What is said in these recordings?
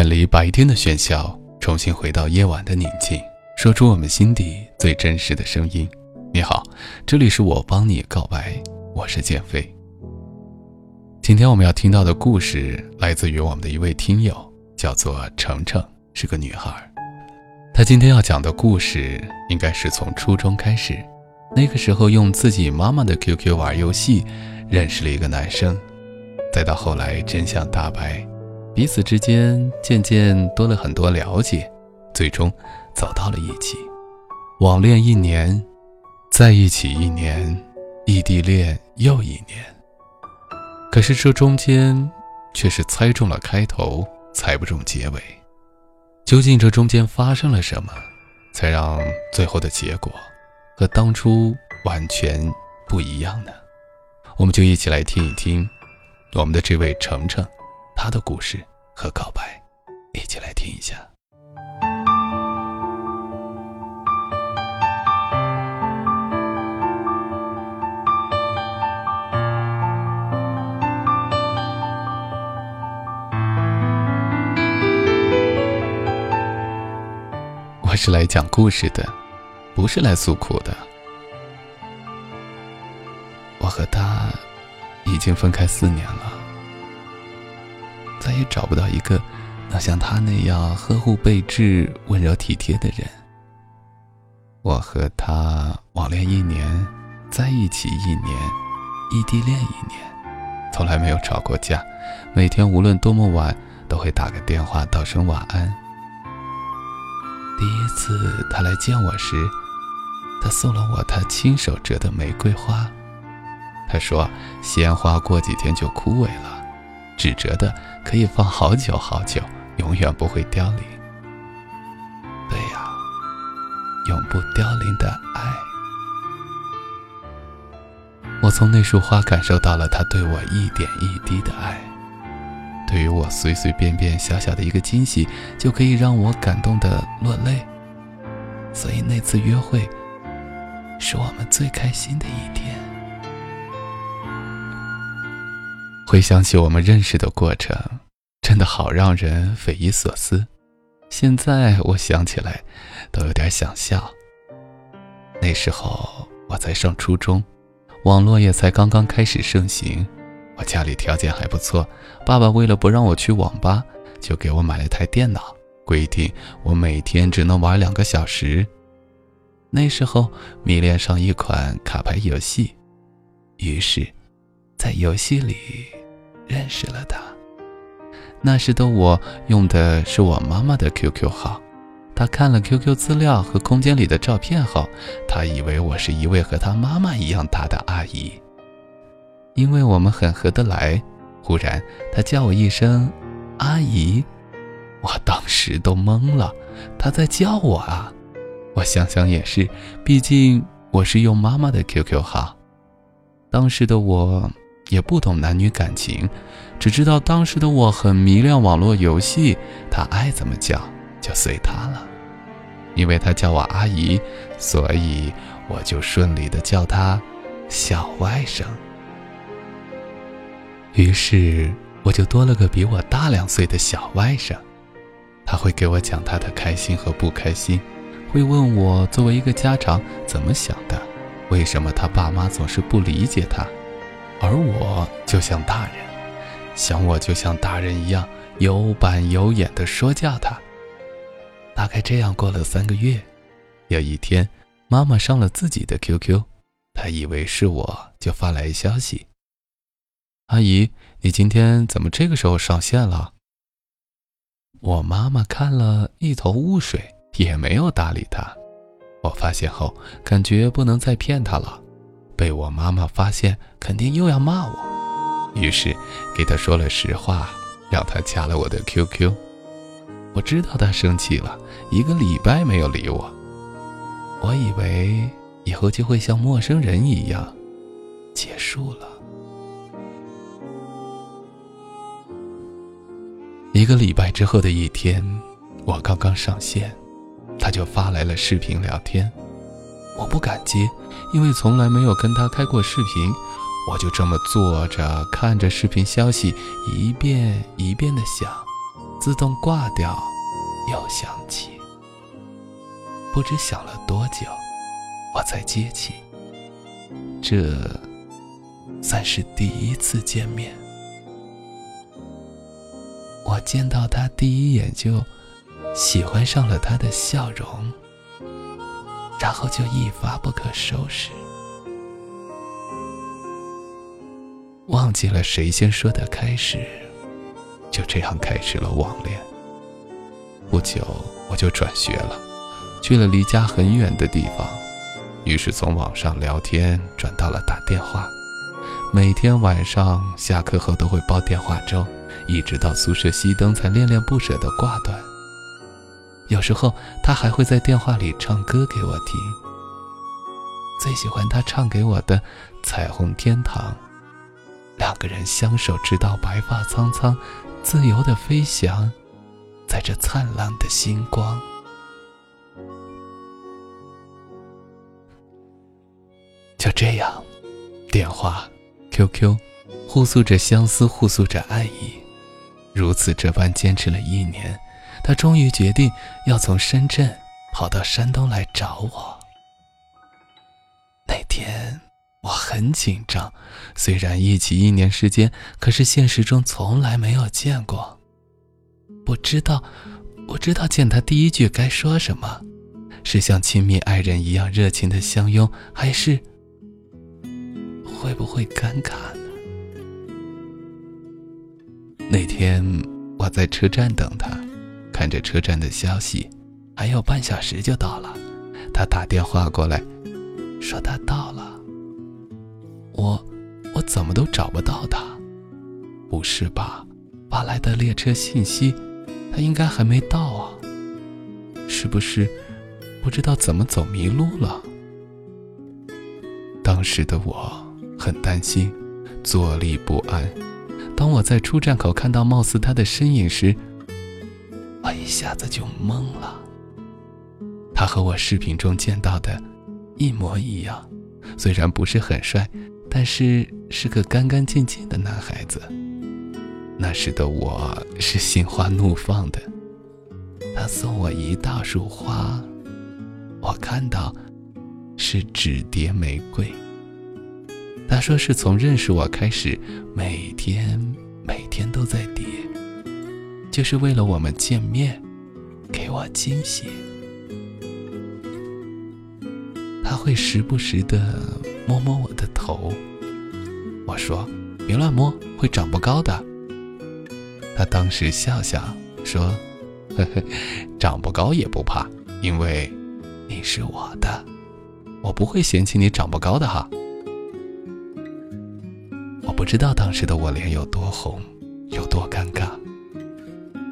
远离白天的喧嚣，重新回到夜晚的宁静，说出我们心底最真实的声音。你好，这里是我帮你告白，我是建飞。今天我们要听到的故事来自于我们的一位听友，叫做程程，是个女孩。她今天要讲的故事应该是从初中开始，那个时候用自己妈妈的 QQ 玩游戏，认识了一个男生，再到后来真相大白。彼此之间渐渐多了很多了解，最终走到了一起。网恋一年，在一起一年，异地恋又一年。可是这中间却是猜中了开头，猜不中结尾。究竟这中间发生了什么，才让最后的结果和当初完全不一样呢？我们就一起来听一听我们的这位程程，他的故事。和告白，一起来听一下。我是来讲故事的，不是来诉苦的。我和他已经分开四年了。也找不到一个能像他那样呵护备至、温柔体贴的人。我和他网恋一年，在一起一年，异地恋一年，从来没有吵过架，每天无论多么晚都会打个电话道声晚安。第一次他来见我时，他送了我他亲手折的玫瑰花。他说：“鲜花过几天就枯萎了，纸折的。”可以放好久好久，永远不会凋零。对呀，永不凋零的爱。我从那束花感受到了他对我一点一滴的爱。对于我随随便便小小的一个惊喜，就可以让我感动的落泪。所以那次约会，是我们最开心的一天。回想起我们认识的过程，真的好让人匪夷所思。现在我想起来，都有点想笑。那时候我才上初中，网络也才刚刚开始盛行。我家里条件还不错，爸爸为了不让我去网吧，就给我买了台电脑，规定我每天只能玩两个小时。那时候迷恋上一款卡牌游戏，于是，在游戏里。认识了他。那时的我用的是我妈妈的 QQ 号，他看了 QQ 资料和空间里的照片后，他以为我是一位和他妈妈一样大的阿姨。因为我们很合得来，忽然他叫我一声“阿姨”，我当时都懵了。他在叫我啊！我想想也是，毕竟我是用妈妈的 QQ 号。当时的我。也不懂男女感情，只知道当时的我很迷恋网络游戏，他爱怎么叫就随他了。因为他叫我阿姨，所以我就顺利的叫他小外甥。于是我就多了个比我大两岁的小外甥，他会给我讲他的开心和不开心，会问我作为一个家长怎么想的，为什么他爸妈总是不理解他。而我就像大人，想我就像大人一样有板有眼的说教他。大概这样过了三个月，有一天，妈妈上了自己的 QQ，她以为是我，就发来消息：“阿姨，你今天怎么这个时候上线了？”我妈妈看了一头雾水，也没有搭理她。我发现后，感觉不能再骗她了。被我妈妈发现，肯定又要骂我，于是给她说了实话，让她加了我的 QQ。我知道她生气了，一个礼拜没有理我。我以为以后就会像陌生人一样结束了。一个礼拜之后的一天，我刚刚上线，他就发来了视频聊天。我不敢接，因为从来没有跟他开过视频。我就这么坐着看着视频消息，一遍一遍的想：自动挂掉，又响起。不知响了多久，我才接起。这算是第一次见面。我见到他第一眼就喜欢上了他的笑容，然后就一发不可收拾。忘记了谁先说的开始，就这样开始了网恋。不久我就转学了，去了离家很远的地方，于是从网上聊天转到了打电话，每天晚上下课后都会煲电话粥，一直到宿舍熄灯才恋恋不舍地挂断。有时候他还会在电话里唱歌给我听，最喜欢他唱给我的《彩虹天堂》。两个人相守，直到白发苍苍，自由的飞翔，在这灿烂的星光。就这样，电话、QQ，互诉着相思，互诉着爱意，如此这般坚持了一年，他终于决定要从深圳跑到山东来找我。那天。我很紧张，虽然一起一年时间，可是现实中从来没有见过。不知道，不知道见他第一句该说什么，是像亲密爱人一样热情的相拥，还是会不会尴尬呢？那天我在车站等他，看着车站的消息，还有半小时就到了。他打电话过来，说他到了。我，我怎么都找不到他，不是吧？发来的列车信息，他应该还没到啊。是不是不知道怎么走迷路了？当时的我很担心，坐立不安。当我在出站口看到貌似他的身影时，我一下子就懵了。他和我视频中见到的一模一样，虽然不是很帅。但是是个干干净净的男孩子。那时的我是心花怒放的。他送我一大束花，我看到是纸叠玫瑰。他说是从认识我开始，每天每天都在叠，就是为了我们见面，给我惊喜。他会时不时的摸摸我的头。我说：“别乱摸，会长不高的。”他当时笑笑说：“呵呵，长不高也不怕，因为你是我的，我不会嫌弃你长不高的哈。”我不知道当时的我脸有多红，有多。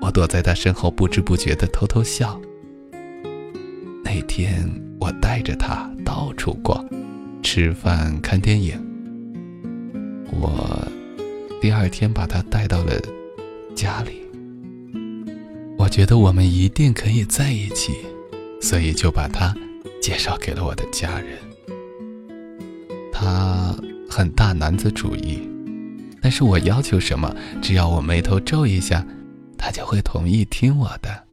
我躲在他身后，不知不觉的偷偷笑。那天我带着他到处逛，吃饭、看电影。我第二天把他带到了家里，我觉得我们一定可以在一起，所以就把他介绍给了我的家人。他很大男子主义，但是我要求什么，只要我眉头皱一下，他就会同意听我的。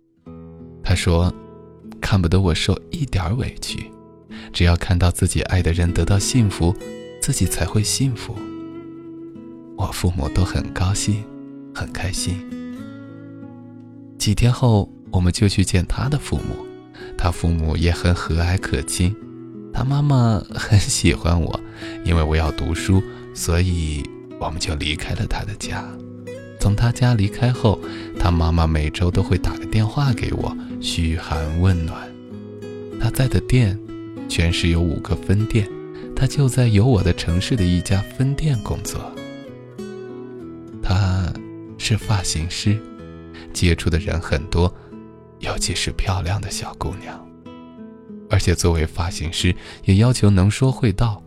他说，看不得我受一点委屈，只要看到自己爱的人得到幸福，自己才会幸福。我父母都很高兴，很开心。几天后，我们就去见他的父母，他父母也很和蔼可亲。他妈妈很喜欢我，因为我要读书，所以我们就离开了他的家。从他家离开后，他妈妈每周都会打个电话给我，嘘寒问暖。他在的店，全市有五个分店，他就在有我的城市的一家分店工作。他是发型师，接触的人很多，尤其是漂亮的小姑娘。而且作为发型师，也要求能说会道。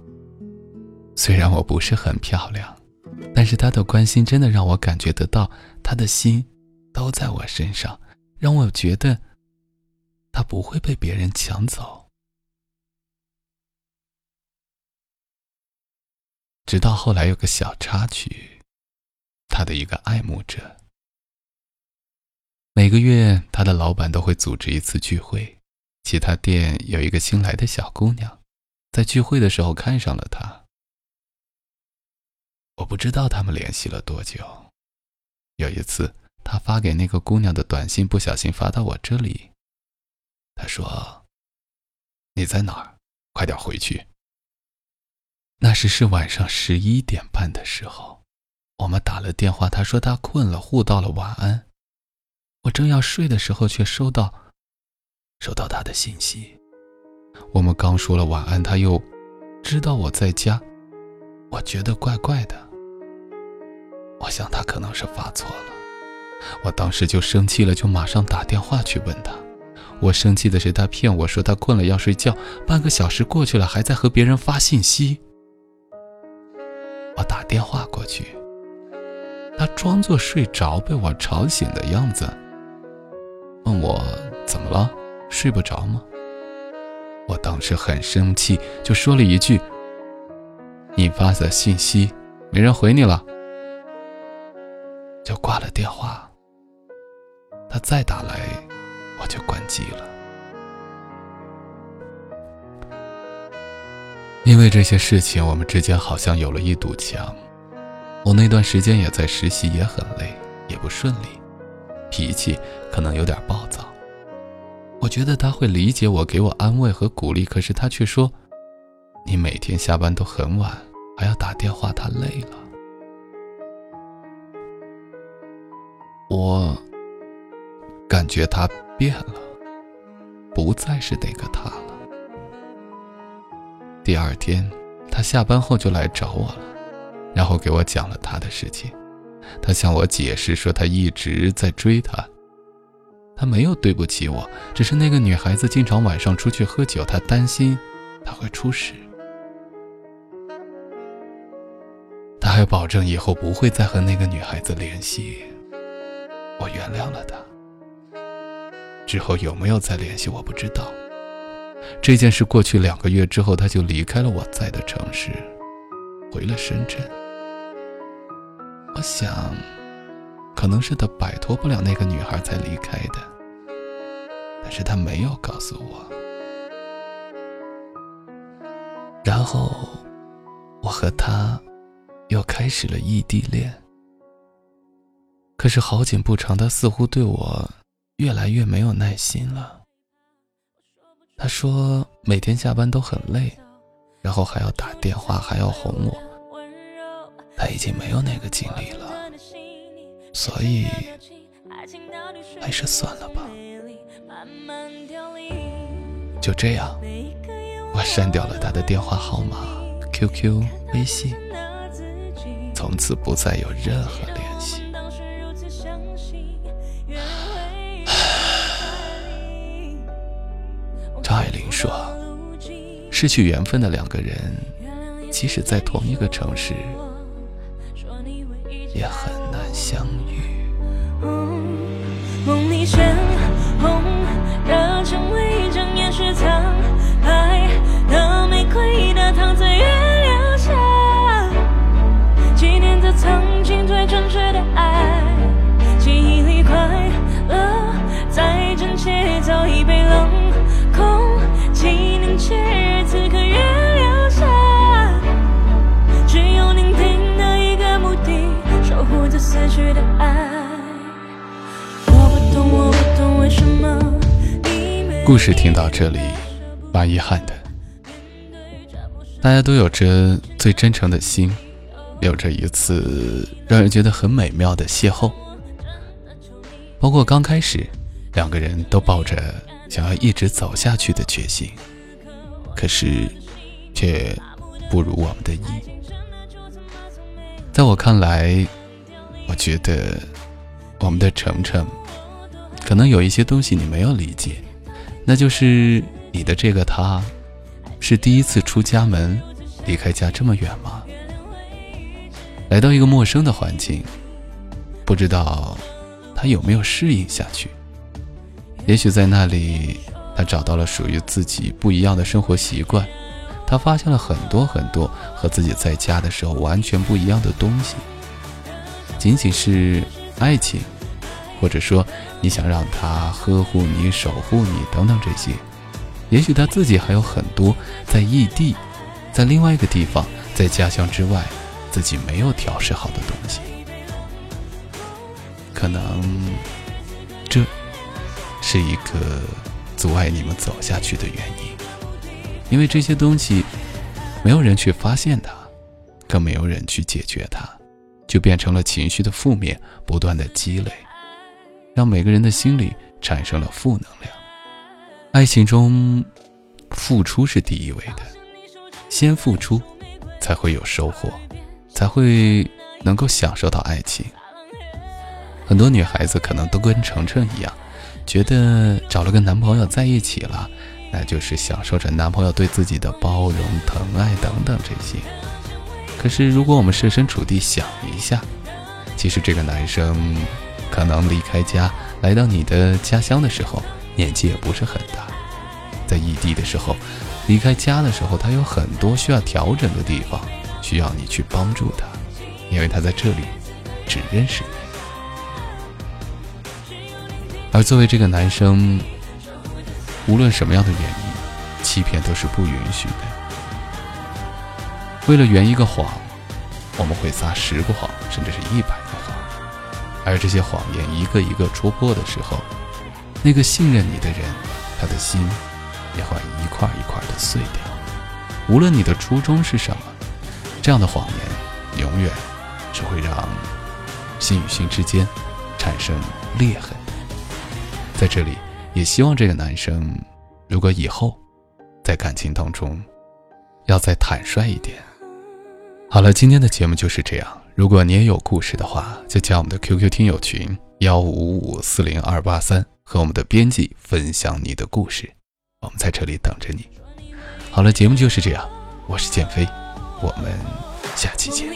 虽然我不是很漂亮，但是他的关心真的让我感觉得到，他的心都在我身上，让我觉得他不会被别人抢走。直到后来有个小插曲。他的一个爱慕者每个月，他的老板都会组织一次聚会。其他店有一个新来的小姑娘，在聚会的时候看上了他。我不知道他们联系了多久。有一次，他发给那个姑娘的短信不小心发到我这里。他说：“你在哪儿？快点回去。”那时是晚上十一点半的时候，我们打了电话。他说他困了，互道了晚安。我正要睡的时候，却收到收到他的信息。我们刚说了晚安，他又知道我在家，我觉得怪怪的。我想他可能是发错了，我当时就生气了，就马上打电话去问他。我生气的是他骗我说他困了要睡觉，半个小时过去了还在和别人发信息。我打电话过去，他装作睡着被我吵醒的样子，问我怎么了，睡不着吗？我当时很生气，就说了一句：“你发的信息没人回你了。”就挂了电话。他再打来，我就关机了。因为这些事情，我们之间好像有了一堵墙。我那段时间也在实习，也很累，也不顺利，脾气可能有点暴躁。我觉得他会理解我，给我安慰和鼓励，可是他却说：“你每天下班都很晚，还要打电话，他累了。”我感觉他变了，不再是那个他了。第二天，他下班后就来找我了，然后给我讲了他的事情。他向我解释说，他一直在追她，他没有对不起我，只是那个女孩子经常晚上出去喝酒，他担心他会出事。他还保证以后不会再和那个女孩子联系。我原谅了他。之后有没有再联系，我不知道。这件事过去两个月之后，他就离开了我在的城市，回了深圳。我想，可能是他摆脱不了那个女孩才离开的，但是他没有告诉我。然后，我和他又开始了异地恋。可是好景不长，他似乎对我越来越没有耐心了。他说每天下班都很累，然后还要打电话，还要哄我。他已经没有那个精力了，所以还是算了吧。就这样，我删掉了他的电话号码、QQ、微信，从此不再有任何联说，失去缘分的两个人，即使在同一个城市，也很难相遇。故事听到这里，蛮遗憾的。大家都有着最真诚的心，有着一次让人觉得很美妙的邂逅。包括刚开始，两个人都抱着。想要一直走下去的决心，可是却不如我们的意。在我看来，我觉得我们的程程可能有一些东西你没有理解，那就是你的这个他是第一次出家门，离开家这么远吗？来到一个陌生的环境，不知道他有没有适应下去。也许在那里，他找到了属于自己不一样的生活习惯，他发现了很多很多和自己在家的时候完全不一样的东西。仅仅是爱情，或者说你想让他呵护你、守护你等等这些，也许他自己还有很多在异地，在另外一个地方，在家乡之外，自己没有调试好的东西，可能这是一个阻碍你们走下去的原因，因为这些东西没有人去发现它，更没有人去解决它，就变成了情绪的负面不断的积累。让每个人的心里产生了负能量。爱情中，付出是第一位的，先付出，才会有收获，才会能够享受到爱情。很多女孩子可能都跟程程一样，觉得找了个男朋友在一起了，那就是享受着男朋友对自己的包容、疼爱等等这些。可是，如果我们设身处地想一下，其实这个男生。可能离开家来到你的家乡的时候，年纪也不是很大。在异地的时候，离开家的时候，他有很多需要调整的地方，需要你去帮助他，因为他在这里只认识你。而作为这个男生，无论什么样的原因，欺骗都是不允许的。为了圆一个谎，我们会撒十个谎，甚至是一百个。而这些谎言一个一个戳破的时候，那个信任你的人，他的心也会一块一块的碎掉。无论你的初衷是什么，这样的谎言永远只会让心与心之间产生裂痕。在这里，也希望这个男生，如果以后在感情当中要再坦率一点。好了，今天的节目就是这样。如果你也有故事的话，就加我们的 QQ 听友群幺五五四零二八三，和我们的编辑分享你的故事，我们在这里等着你。好了，节目就是这样，我是建飞，我们下期见。